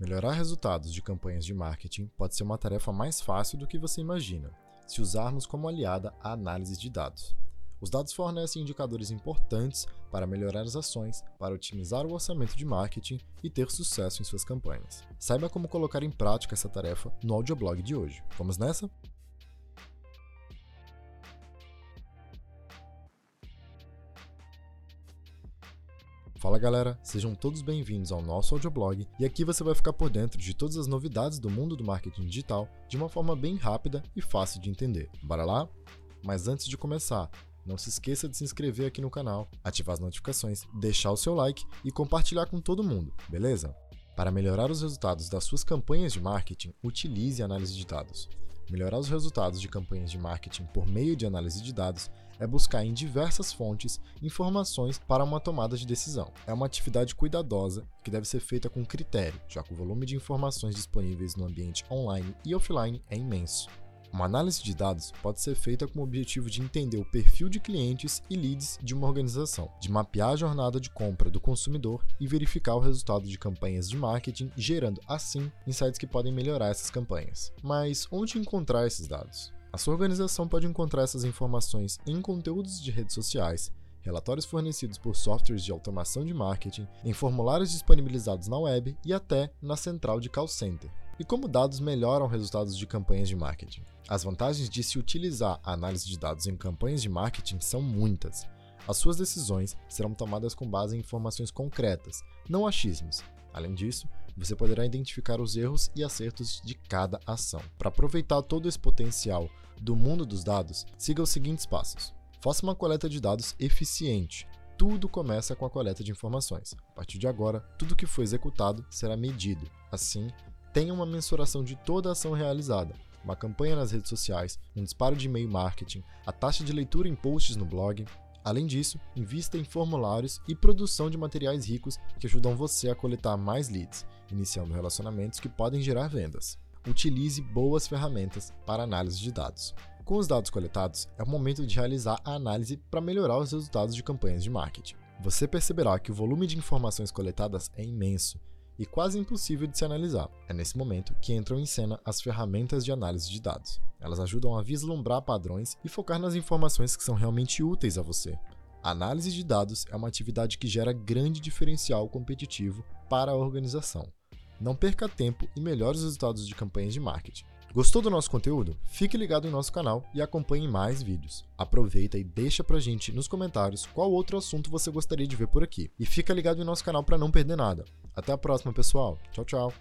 Melhorar resultados de campanhas de marketing pode ser uma tarefa mais fácil do que você imagina, se usarmos como aliada a análise de dados. Os dados fornecem indicadores importantes para melhorar as ações, para otimizar o orçamento de marketing e ter sucesso em suas campanhas. Saiba como colocar em prática essa tarefa no audioblog de hoje. Vamos nessa? Fala galera, sejam todos bem-vindos ao nosso audioblog e aqui você vai ficar por dentro de todas as novidades do mundo do marketing digital de uma forma bem rápida e fácil de entender. Bora lá? Mas antes de começar, não se esqueça de se inscrever aqui no canal, ativar as notificações, deixar o seu like e compartilhar com todo mundo, beleza? Para melhorar os resultados das suas campanhas de marketing, utilize análise de dados. Melhorar os resultados de campanhas de marketing por meio de análise de dados é buscar em diversas fontes informações para uma tomada de decisão. É uma atividade cuidadosa que deve ser feita com critério, já que o volume de informações disponíveis no ambiente online e offline é imenso. Uma análise de dados pode ser feita com o objetivo de entender o perfil de clientes e leads de uma organização, de mapear a jornada de compra do consumidor e verificar o resultado de campanhas de marketing, gerando assim insights que podem melhorar essas campanhas. Mas onde encontrar esses dados? A sua organização pode encontrar essas informações em conteúdos de redes sociais, relatórios fornecidos por softwares de automação de marketing, em formulários disponibilizados na web e até na central de call center. E como dados melhoram resultados de campanhas de marketing? As vantagens de se utilizar a análise de dados em campanhas de marketing são muitas. As suas decisões serão tomadas com base em informações concretas, não achismos. Além disso, você poderá identificar os erros e acertos de cada ação. Para aproveitar todo esse potencial do mundo dos dados, siga os seguintes passos. Faça uma coleta de dados eficiente. Tudo começa com a coleta de informações. A partir de agora, tudo que foi executado será medido. Assim, tenha uma mensuração de toda a ação realizada, uma campanha nas redes sociais, um disparo de e-mail marketing, a taxa de leitura em posts no blog. Além disso, invista em formulários e produção de materiais ricos que ajudam você a coletar mais leads, iniciando relacionamentos que podem gerar vendas. Utilize boas ferramentas para análise de dados. Com os dados coletados, é o momento de realizar a análise para melhorar os resultados de campanhas de marketing. Você perceberá que o volume de informações coletadas é imenso e quase impossível de se analisar. É nesse momento que entram em cena as ferramentas de análise de dados. Elas ajudam a vislumbrar padrões e focar nas informações que são realmente úteis a você. A análise de dados é uma atividade que gera grande diferencial competitivo para a organização. Não perca tempo e melhore os resultados de campanhas de marketing. Gostou do nosso conteúdo? Fique ligado em nosso canal e acompanhe mais vídeos. Aproveita e deixa pra gente nos comentários qual outro assunto você gostaria de ver por aqui. E fica ligado em nosso canal para não perder nada. Até a próxima, pessoal. Tchau, tchau.